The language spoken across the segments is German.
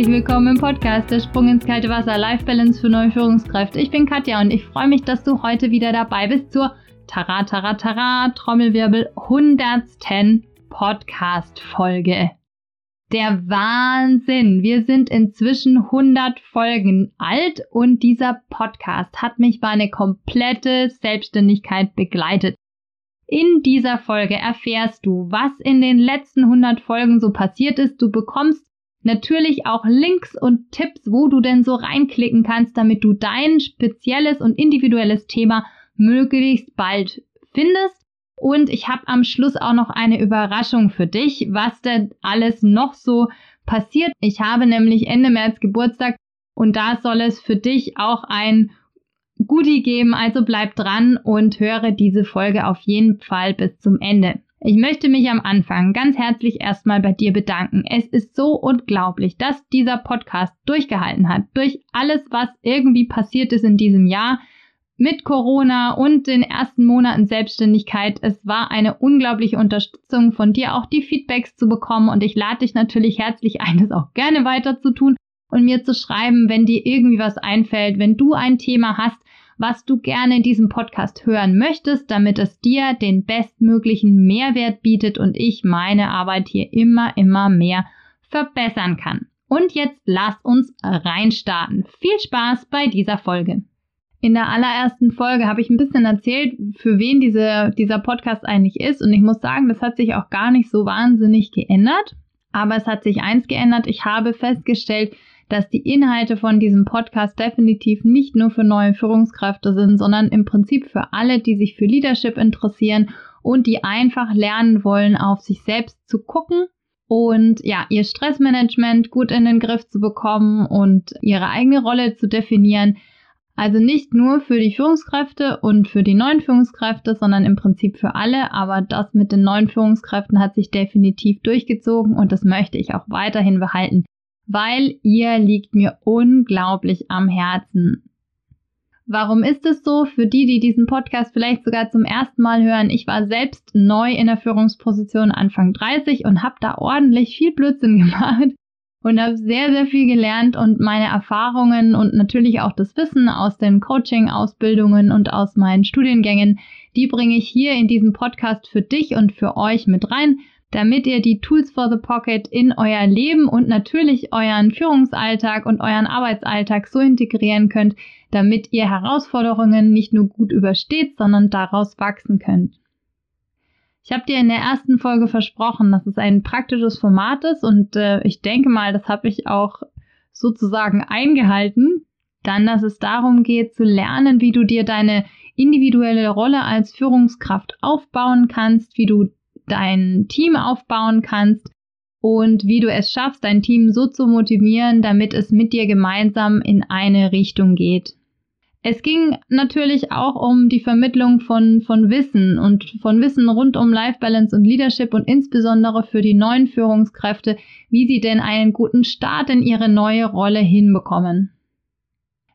herzlich willkommen im Podcast Der Sprung ins kalte Wasser Life Balance für neue Führungskräfte. Ich bin Katja und ich freue mich, dass du heute wieder dabei bist zur Tara Tara Tara Trommelwirbel 110 Podcast Folge. Der Wahnsinn! Wir sind inzwischen 100 Folgen alt und dieser Podcast hat mich meine komplette Selbstständigkeit begleitet. In dieser Folge erfährst du, was in den letzten 100 Folgen so passiert ist. Du bekommst natürlich auch Links und Tipps, wo du denn so reinklicken kannst, damit du dein spezielles und individuelles Thema möglichst bald findest. Und ich habe am Schluss auch noch eine Überraschung für dich, was denn alles noch so passiert. Ich habe nämlich Ende März Geburtstag und da soll es für dich auch ein Goodie geben, also bleib dran und höre diese Folge auf jeden Fall bis zum Ende. Ich möchte mich am Anfang ganz herzlich erstmal bei dir bedanken. Es ist so unglaublich, dass dieser Podcast durchgehalten hat. Durch alles, was irgendwie passiert ist in diesem Jahr mit Corona und den ersten Monaten Selbstständigkeit. Es war eine unglaubliche Unterstützung von dir, auch die Feedbacks zu bekommen. Und ich lade dich natürlich herzlich ein, das auch gerne weiter zu tun und mir zu schreiben, wenn dir irgendwie was einfällt, wenn du ein Thema hast, was du gerne in diesem Podcast hören möchtest, damit es dir den bestmöglichen Mehrwert bietet und ich meine Arbeit hier immer, immer mehr verbessern kann. Und jetzt lass uns reinstarten. Viel Spaß bei dieser Folge. In der allerersten Folge habe ich ein bisschen erzählt, für wen diese, dieser Podcast eigentlich ist. Und ich muss sagen, das hat sich auch gar nicht so wahnsinnig geändert. Aber es hat sich eins geändert. Ich habe festgestellt, dass die Inhalte von diesem Podcast definitiv nicht nur für neue Führungskräfte sind, sondern im Prinzip für alle, die sich für Leadership interessieren und die einfach lernen wollen, auf sich selbst zu gucken und ja, ihr Stressmanagement gut in den Griff zu bekommen und ihre eigene Rolle zu definieren. Also nicht nur für die Führungskräfte und für die neuen Führungskräfte, sondern im Prinzip für alle. Aber das mit den neuen Führungskräften hat sich definitiv durchgezogen und das möchte ich auch weiterhin behalten weil ihr liegt mir unglaublich am Herzen. Warum ist es so? Für die, die diesen Podcast vielleicht sogar zum ersten Mal hören, ich war selbst neu in der Führungsposition Anfang 30 und habe da ordentlich viel Blödsinn gemacht und habe sehr, sehr viel gelernt und meine Erfahrungen und natürlich auch das Wissen aus den Coaching-Ausbildungen und aus meinen Studiengängen, die bringe ich hier in diesem Podcast für dich und für euch mit rein, damit ihr die Tools for the Pocket in euer Leben und natürlich euren Führungsalltag und euren Arbeitsalltag so integrieren könnt, damit ihr Herausforderungen nicht nur gut übersteht, sondern daraus wachsen könnt. Ich habe dir in der ersten Folge versprochen, dass es ein praktisches Format ist und äh, ich denke mal, das habe ich auch sozusagen eingehalten. Dann, dass es darum geht zu lernen, wie du dir deine individuelle Rolle als Führungskraft aufbauen kannst, wie du dein Team aufbauen kannst und wie du es schaffst, dein Team so zu motivieren, damit es mit dir gemeinsam in eine Richtung geht. Es ging natürlich auch um die Vermittlung von, von Wissen und von Wissen rund um Life Balance und Leadership und insbesondere für die neuen Führungskräfte, wie sie denn einen guten Start in ihre neue Rolle hinbekommen.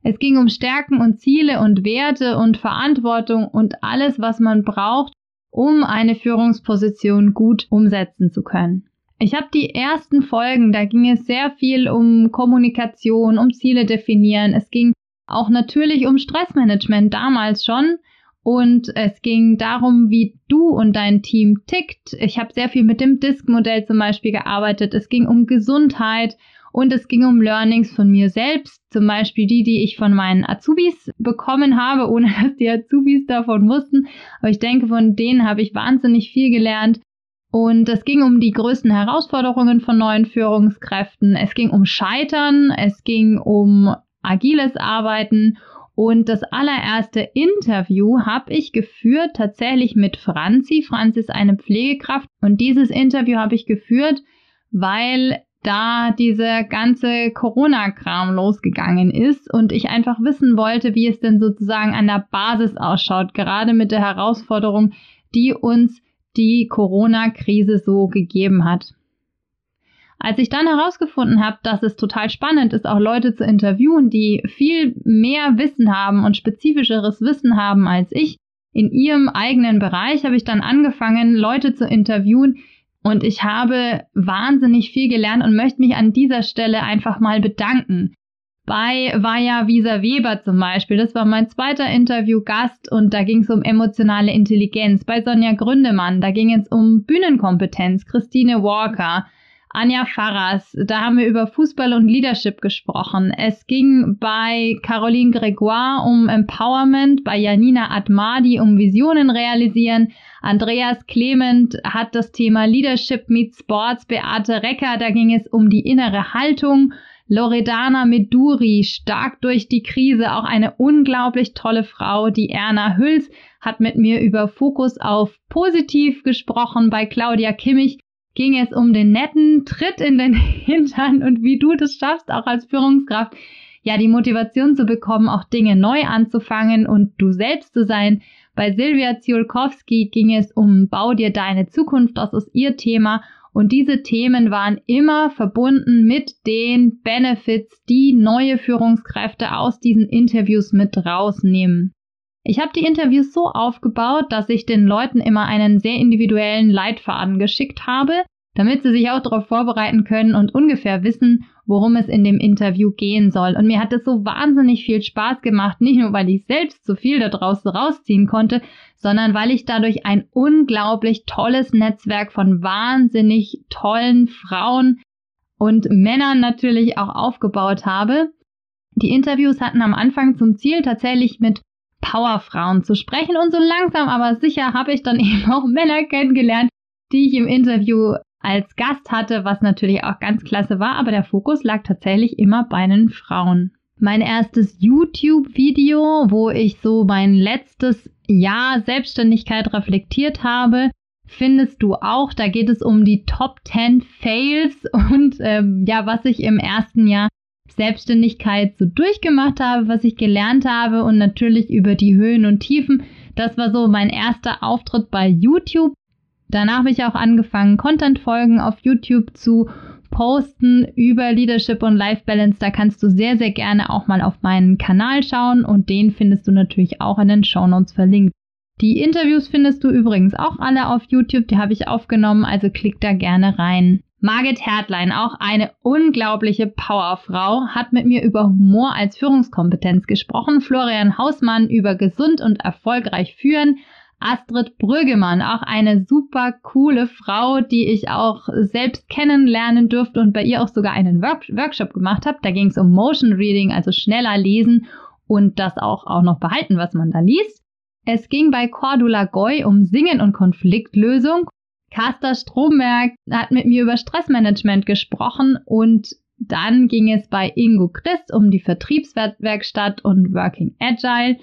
Es ging um Stärken und Ziele und Werte und Verantwortung und alles, was man braucht, um eine Führungsposition gut umsetzen zu können. Ich habe die ersten Folgen, da ging es sehr viel um Kommunikation, um Ziele definieren. Es ging auch natürlich um Stressmanagement damals schon. Und es ging darum, wie du und dein Team tickt. Ich habe sehr viel mit dem Disk-Modell zum Beispiel gearbeitet. Es ging um Gesundheit und es ging um Learnings von mir selbst, zum Beispiel die, die ich von meinen Azubis bekommen habe, ohne dass die Azubis davon wussten. Aber ich denke, von denen habe ich wahnsinnig viel gelernt. Und es ging um die größten Herausforderungen von neuen Führungskräften. Es ging um Scheitern, es ging um agiles Arbeiten. Und das allererste Interview habe ich geführt tatsächlich mit Franzi. Franzi ist eine Pflegekraft und dieses Interview habe ich geführt, weil da dieser ganze Corona-Kram losgegangen ist und ich einfach wissen wollte, wie es denn sozusagen an der Basis ausschaut, gerade mit der Herausforderung, die uns die Corona-Krise so gegeben hat. Als ich dann herausgefunden habe, dass es total spannend ist, auch Leute zu interviewen, die viel mehr Wissen haben und spezifischeres Wissen haben als ich in ihrem eigenen Bereich, habe ich dann angefangen, Leute zu interviewen, und ich habe wahnsinnig viel gelernt und möchte mich an dieser Stelle einfach mal bedanken. Bei Vaja Visa Weber zum Beispiel, das war mein zweiter Interviewgast und da ging es um emotionale Intelligenz. Bei Sonja Gründemann, da ging es um Bühnenkompetenz. Christine Walker, Anja Farras, da haben wir über Fußball und Leadership gesprochen. Es ging bei Caroline Gregoire um Empowerment, bei Janina Admadi um Visionen realisieren. Andreas Clement hat das Thema Leadership meets Sports. Beate Recker, da ging es um die innere Haltung. Loredana Meduri, stark durch die Krise, auch eine unglaublich tolle Frau. Die Erna Hüls hat mit mir über Fokus auf positiv gesprochen. Bei Claudia Kimmich ging es um den netten Tritt in den Hintern und wie du das schaffst, auch als Führungskraft, ja, die Motivation zu bekommen, auch Dinge neu anzufangen und du selbst zu sein. Bei Silvia Ziolkowski ging es um Bau dir deine Zukunft, das ist ihr Thema. Und diese Themen waren immer verbunden mit den Benefits, die neue Führungskräfte aus diesen Interviews mit rausnehmen. Ich habe die Interviews so aufgebaut, dass ich den Leuten immer einen sehr individuellen Leitfaden geschickt habe, damit sie sich auch darauf vorbereiten können und ungefähr wissen, worum es in dem Interview gehen soll. Und mir hat es so wahnsinnig viel Spaß gemacht, nicht nur weil ich selbst so viel daraus rausziehen konnte, sondern weil ich dadurch ein unglaublich tolles Netzwerk von wahnsinnig tollen Frauen und Männern natürlich auch aufgebaut habe. Die Interviews hatten am Anfang zum Ziel, tatsächlich mit Powerfrauen zu sprechen. Und so langsam aber sicher habe ich dann eben auch Männer kennengelernt, die ich im Interview als Gast hatte, was natürlich auch ganz klasse war, aber der Fokus lag tatsächlich immer bei den Frauen. Mein erstes YouTube-Video, wo ich so mein letztes Jahr Selbstständigkeit reflektiert habe, findest du auch. Da geht es um die Top 10 Fails und ähm, ja, was ich im ersten Jahr Selbstständigkeit so durchgemacht habe, was ich gelernt habe und natürlich über die Höhen und Tiefen. Das war so mein erster Auftritt bei YouTube. Danach habe ich auch angefangen, Content-Folgen auf YouTube zu posten über Leadership und Life Balance. Da kannst du sehr, sehr gerne auch mal auf meinen Kanal schauen und den findest du natürlich auch in den Show Notes verlinkt. Die Interviews findest du übrigens auch alle auf YouTube, die habe ich aufgenommen, also klick da gerne rein. Margit Hertlein, auch eine unglaubliche Powerfrau, hat mit mir über Humor als Führungskompetenz gesprochen. Florian Hausmann über gesund und erfolgreich führen. Astrid Brüggemann, auch eine super coole Frau, die ich auch selbst kennenlernen durfte und bei ihr auch sogar einen Work Workshop gemacht habe. Da ging es um Motion Reading, also schneller lesen und das auch, auch noch behalten, was man da liest. Es ging bei Cordula Goy um Singen und Konfliktlösung Caster Stromberg hat mit mir über Stressmanagement gesprochen und dann ging es bei Ingo Christ um die Vertriebswerkstatt und Working Agile.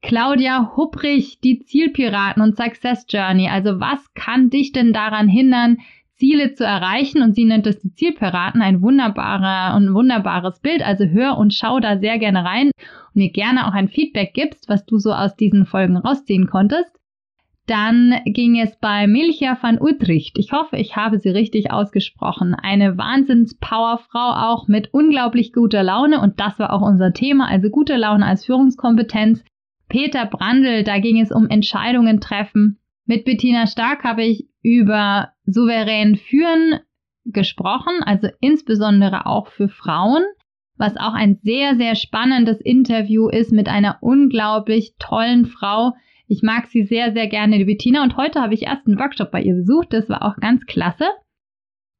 Claudia Hupprich, die Zielpiraten und Success Journey. Also was kann dich denn daran hindern, Ziele zu erreichen? Und sie nennt es die Zielpiraten, ein wunderbarer und wunderbares Bild. Also hör und schau da sehr gerne rein und mir gerne auch ein Feedback gibst, was du so aus diesen Folgen rausziehen konntest. Dann ging es bei Milcha van Utrecht. Ich hoffe, ich habe sie richtig ausgesprochen. Eine Wahnsinns-Powerfrau auch mit unglaublich guter Laune und das war auch unser Thema, also gute Laune als Führungskompetenz. Peter Brandl, da ging es um Entscheidungen treffen. Mit Bettina Stark habe ich über souverän führen gesprochen, also insbesondere auch für Frauen, was auch ein sehr, sehr spannendes Interview ist mit einer unglaublich tollen Frau, ich mag sie sehr, sehr gerne, die Bettina. Und heute habe ich erst einen Workshop bei ihr besucht. Das war auch ganz klasse.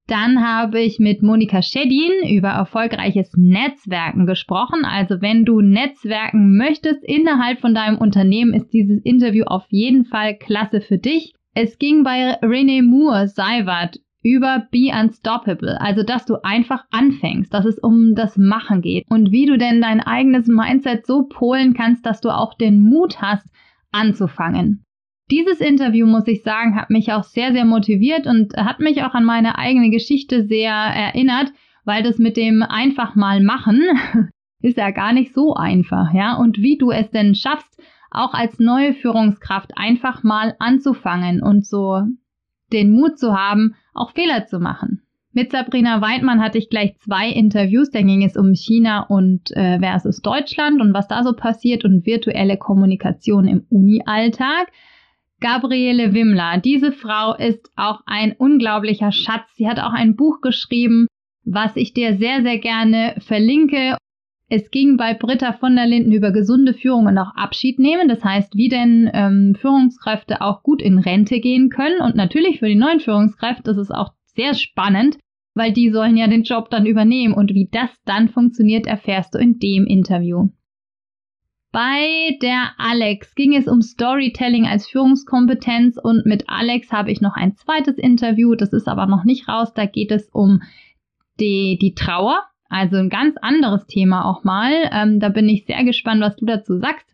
Dann habe ich mit Monika Schedin über erfolgreiches Netzwerken gesprochen. Also wenn du Netzwerken möchtest innerhalb von deinem Unternehmen, ist dieses Interview auf jeden Fall klasse für dich. Es ging bei Renee Moore Seiwert über Be Unstoppable, also dass du einfach anfängst, dass es um das Machen geht und wie du denn dein eigenes Mindset so polen kannst, dass du auch den Mut hast, anzufangen. Dieses Interview, muss ich sagen, hat mich auch sehr, sehr motiviert und hat mich auch an meine eigene Geschichte sehr erinnert, weil das mit dem einfach mal machen ist ja gar nicht so einfach, ja. Und wie du es denn schaffst, auch als neue Führungskraft einfach mal anzufangen und so den Mut zu haben, auch Fehler zu machen. Mit Sabrina Weidmann hatte ich gleich zwei Interviews. Da ging es um China und äh, versus Deutschland und was da so passiert und virtuelle Kommunikation im Uni-Alltag. Gabriele Wimmler. Diese Frau ist auch ein unglaublicher Schatz. Sie hat auch ein Buch geschrieben, was ich dir sehr, sehr gerne verlinke. Es ging bei Britta von der Linden über gesunde Führung und auch Abschied nehmen. Das heißt, wie denn ähm, Führungskräfte auch gut in Rente gehen können. Und natürlich für die neuen Führungskräfte das ist auch sehr spannend, weil die sollen ja den Job dann übernehmen. Und wie das dann funktioniert, erfährst du in dem Interview. Bei der Alex ging es um Storytelling als Führungskompetenz und mit Alex habe ich noch ein zweites Interview, das ist aber noch nicht raus. Da geht es um die, die Trauer, also ein ganz anderes Thema auch mal. Ähm, da bin ich sehr gespannt, was du dazu sagst.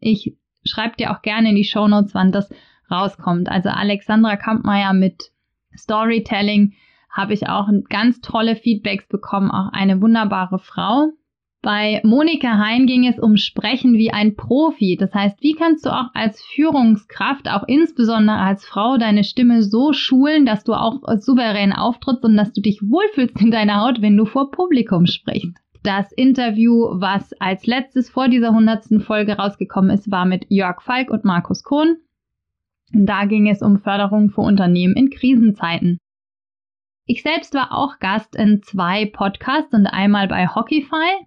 Ich schreibe dir auch gerne in die Show Notes, wann das rauskommt. Also Alexandra Kampmeier mit Storytelling habe ich auch ganz tolle Feedbacks bekommen. Auch eine wunderbare Frau. Bei Monika Hein ging es um Sprechen wie ein Profi. Das heißt, wie kannst du auch als Führungskraft, auch insbesondere als Frau, deine Stimme so schulen, dass du auch souverän auftrittst und dass du dich wohlfühlst in deiner Haut, wenn du vor Publikum sprichst. Das Interview, was als letztes vor dieser hundertsten Folge rausgekommen ist, war mit Jörg Falk und Markus Kohn. Da ging es um Förderung für Unternehmen in Krisenzeiten. Ich selbst war auch Gast in zwei Podcasts und einmal bei Hockeyfy.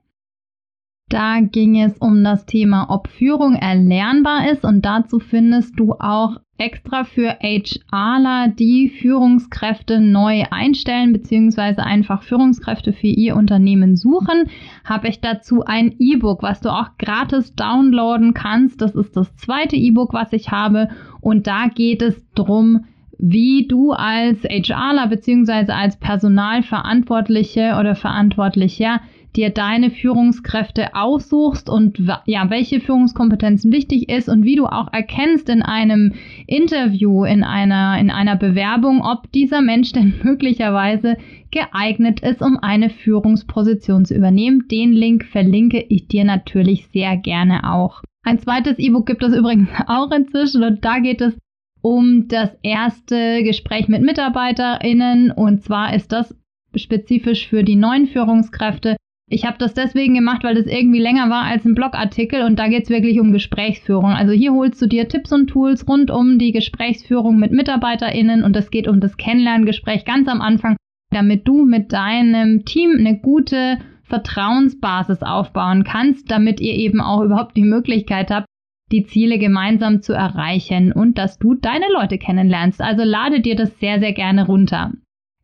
Da ging es um das Thema, ob Führung erlernbar ist und dazu findest du auch extra für HRler, die Führungskräfte neu einstellen bzw. einfach Führungskräfte für ihr Unternehmen suchen, habe ich dazu ein E-Book, was du auch gratis downloaden kannst. Das ist das zweite E-Book, was ich habe und da geht es drum, wie du als HRler bzw. als Personalverantwortliche oder Verantwortlicher dir deine Führungskräfte aussuchst und ja, welche Führungskompetenzen wichtig ist und wie du auch erkennst in einem Interview, in einer, in einer Bewerbung, ob dieser Mensch denn möglicherweise geeignet ist, um eine Führungsposition zu übernehmen. Den Link verlinke ich dir natürlich sehr gerne auch. Ein zweites E-Book gibt es übrigens auch inzwischen und da geht es um das erste Gespräch mit MitarbeiterInnen. Und zwar ist das spezifisch für die neuen Führungskräfte. Ich habe das deswegen gemacht, weil das irgendwie länger war als ein Blogartikel. Und da geht es wirklich um Gesprächsführung. Also hier holst du dir Tipps und Tools rund um die Gesprächsführung mit MitarbeiterInnen. Und es geht um das Kennenlerngespräch ganz am Anfang, damit du mit deinem Team eine gute Vertrauensbasis aufbauen kannst, damit ihr eben auch überhaupt die Möglichkeit habt, die Ziele gemeinsam zu erreichen und dass du deine Leute kennenlernst. Also lade dir das sehr, sehr gerne runter.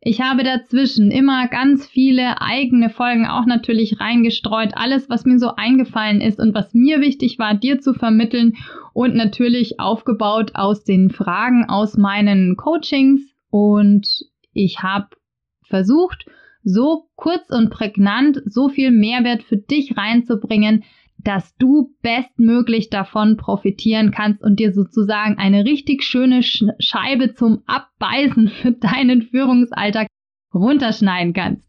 Ich habe dazwischen immer ganz viele eigene Folgen auch natürlich reingestreut. Alles, was mir so eingefallen ist und was mir wichtig war, dir zu vermitteln und natürlich aufgebaut aus den Fragen aus meinen Coachings. Und ich habe versucht, so kurz und prägnant so viel Mehrwert für dich reinzubringen, dass du bestmöglich davon profitieren kannst und dir sozusagen eine richtig schöne Scheibe zum Abbeißen für deinen Führungsalltag runterschneiden kannst.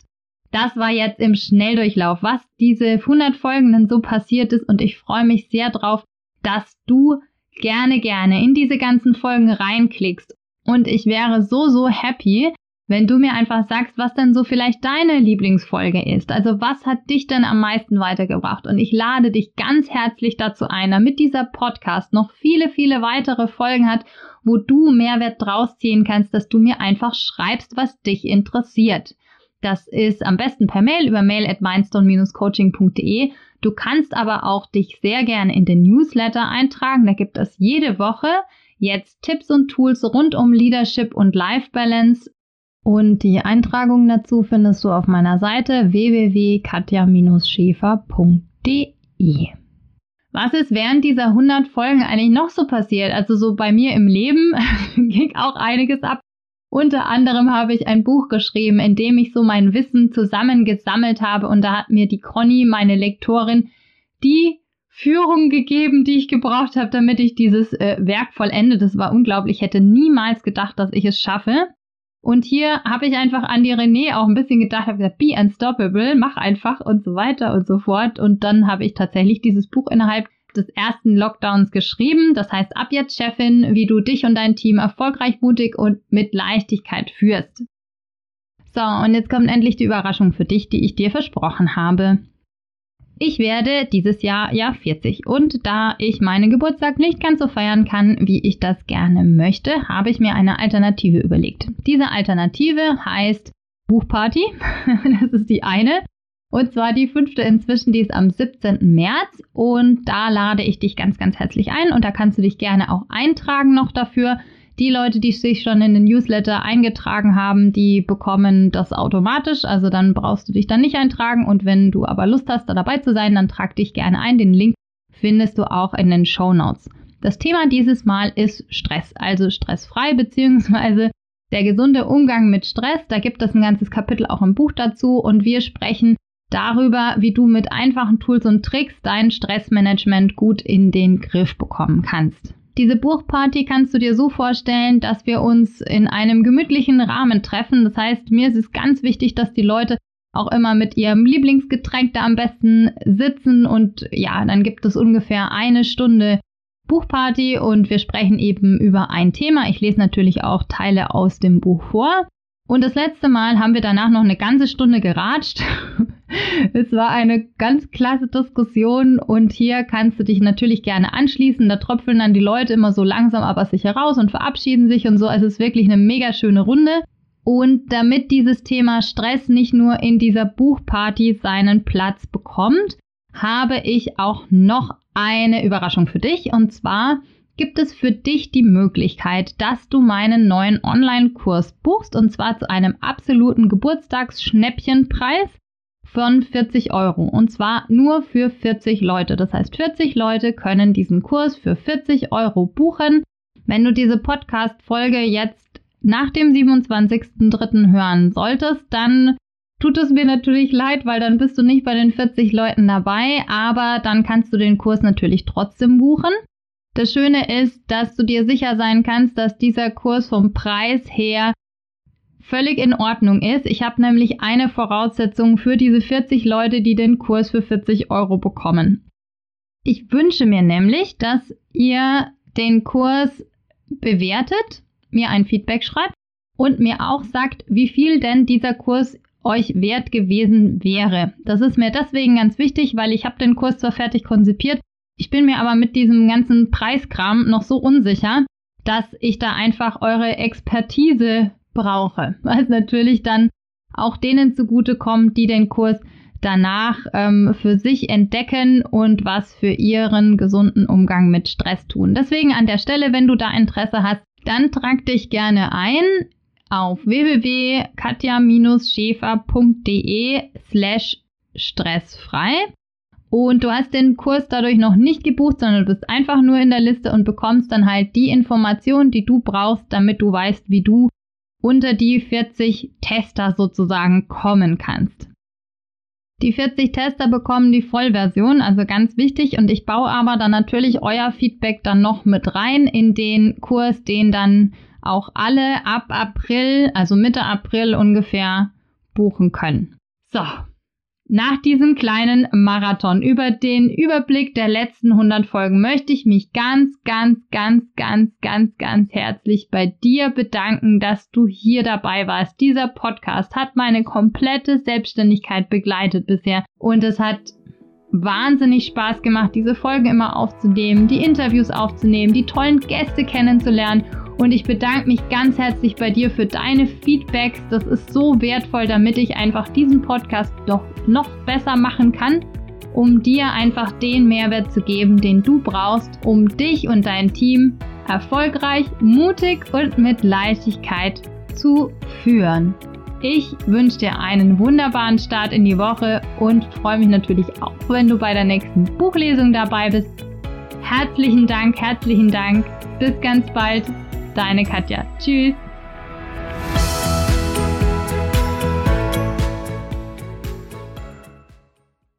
Das war jetzt im Schnelldurchlauf, was diese 100 Folgen so passiert ist und ich freue mich sehr drauf, dass du gerne, gerne in diese ganzen Folgen reinklickst und ich wäre so, so happy, wenn du mir einfach sagst, was denn so vielleicht deine Lieblingsfolge ist. Also was hat dich denn am meisten weitergebracht? Und ich lade dich ganz herzlich dazu ein, damit dieser Podcast noch viele, viele weitere Folgen hat, wo du Mehrwert draus ziehen kannst, dass du mir einfach schreibst, was dich interessiert. Das ist am besten per Mail über mail at mindstone-coaching.de. Du kannst aber auch dich sehr gerne in den Newsletter eintragen. Da gibt es jede Woche jetzt Tipps und Tools rund um Leadership und Life Balance und die Eintragung dazu findest du auf meiner Seite www.katja-schäfer.de. Was ist während dieser 100 Folgen eigentlich noch so passiert? Also so bei mir im Leben ging auch einiges ab. Unter anderem habe ich ein Buch geschrieben, in dem ich so mein Wissen zusammengesammelt habe und da hat mir die Conny, meine Lektorin, die Führung gegeben, die ich gebraucht habe, damit ich dieses äh, Werk vollende. Das war unglaublich. Ich hätte niemals gedacht, dass ich es schaffe. Und hier habe ich einfach an die René auch ein bisschen gedacht, habe gesagt, be unstoppable, mach einfach und so weiter und so fort. Und dann habe ich tatsächlich dieses Buch innerhalb des ersten Lockdowns geschrieben. Das heißt, ab jetzt Chefin, wie du dich und dein Team erfolgreich, mutig und mit Leichtigkeit führst. So, und jetzt kommt endlich die Überraschung für dich, die ich dir versprochen habe. Ich werde dieses Jahr ja 40 und da ich meinen Geburtstag nicht ganz so feiern kann, wie ich das gerne möchte, habe ich mir eine Alternative überlegt. Diese Alternative heißt Buchparty. das ist die eine. Und zwar die fünfte inzwischen, die ist am 17. März. Und da lade ich dich ganz, ganz herzlich ein. Und da kannst du dich gerne auch eintragen noch dafür. Die Leute, die sich schon in den Newsletter eingetragen haben, die bekommen das automatisch. Also dann brauchst du dich dann nicht eintragen. Und wenn du aber Lust hast, da dabei zu sein, dann trag dich gerne ein. Den Link findest du auch in den Show Notes. Das Thema dieses Mal ist Stress, also stressfrei beziehungsweise der gesunde Umgang mit Stress. Da gibt es ein ganzes Kapitel auch im Buch dazu und wir sprechen darüber, wie du mit einfachen Tools und Tricks dein Stressmanagement gut in den Griff bekommen kannst. Diese Buchparty kannst du dir so vorstellen, dass wir uns in einem gemütlichen Rahmen treffen. Das heißt, mir ist es ganz wichtig, dass die Leute auch immer mit ihrem Lieblingsgetränk da am besten sitzen und ja, dann gibt es ungefähr eine Stunde Buchparty und wir sprechen eben über ein Thema. Ich lese natürlich auch Teile aus dem Buch vor. Und das letzte Mal haben wir danach noch eine ganze Stunde geratscht. es war eine ganz klasse Diskussion und hier kannst du dich natürlich gerne anschließen. Da tröpfeln dann die Leute immer so langsam aber sicher raus und verabschieden sich und so. Es ist wirklich eine mega schöne Runde. Und damit dieses Thema Stress nicht nur in dieser Buchparty seinen Platz bekommt, habe ich auch noch eine Überraschung für dich. Und zwar gibt es für dich die Möglichkeit, dass du meinen neuen Online-Kurs buchst und zwar zu einem absoluten Geburtstagsschnäppchenpreis von 40 Euro und zwar nur für 40 Leute. Das heißt, 40 Leute können diesen Kurs für 40 Euro buchen. Wenn du diese Podcast-Folge jetzt nach dem 27.03. hören solltest, dann tut es mir natürlich leid, weil dann bist du nicht bei den 40 Leuten dabei, aber dann kannst du den Kurs natürlich trotzdem buchen. Das Schöne ist, dass du dir sicher sein kannst, dass dieser Kurs vom Preis her völlig in Ordnung ist. Ich habe nämlich eine Voraussetzung für diese 40 Leute, die den Kurs für 40 Euro bekommen. Ich wünsche mir nämlich, dass ihr den Kurs bewertet, mir ein Feedback schreibt und mir auch sagt, wie viel denn dieser Kurs euch wert gewesen wäre. Das ist mir deswegen ganz wichtig, weil ich habe den Kurs zwar fertig konzipiert, ich bin mir aber mit diesem ganzen Preiskram noch so unsicher, dass ich da einfach eure Expertise brauche, es natürlich dann auch denen zugutekommt, die den Kurs danach ähm, für sich entdecken und was für ihren gesunden Umgang mit Stress tun. Deswegen an der Stelle, wenn du da Interesse hast, dann trag dich gerne ein auf www.katja-schäfer.de slash stressfrei und du hast den Kurs dadurch noch nicht gebucht, sondern du bist einfach nur in der Liste und bekommst dann halt die Informationen, die du brauchst, damit du weißt, wie du unter die 40 Tester sozusagen kommen kannst. Die 40 Tester bekommen die Vollversion, also ganz wichtig. Und ich baue aber dann natürlich euer Feedback dann noch mit rein in den Kurs, den dann auch alle ab April, also Mitte April ungefähr buchen können. So, nach diesem kleinen Marathon über den Überblick der letzten 100 Folgen möchte ich mich ganz, ganz, ganz, ganz, ganz, ganz herzlich bei dir bedanken, dass du hier dabei warst. Dieser Podcast hat meine komplette Selbstständigkeit begleitet bisher und es hat wahnsinnig Spaß gemacht, diese Folgen immer aufzunehmen, die Interviews aufzunehmen, die tollen Gäste kennenzulernen und ich bedanke mich ganz herzlich bei dir für deine Feedbacks. Das ist so wertvoll, damit ich einfach diesen Podcast doch noch besser machen kann, um dir einfach den Mehrwert zu geben, den du brauchst, um dich und dein Team erfolgreich, mutig und mit Leichtigkeit zu führen. Ich wünsche dir einen wunderbaren Start in die Woche und freue mich natürlich auch, wenn du bei der nächsten Buchlesung dabei bist. Herzlichen Dank, herzlichen Dank. Bis ganz bald. Deine Katja. Tschüss.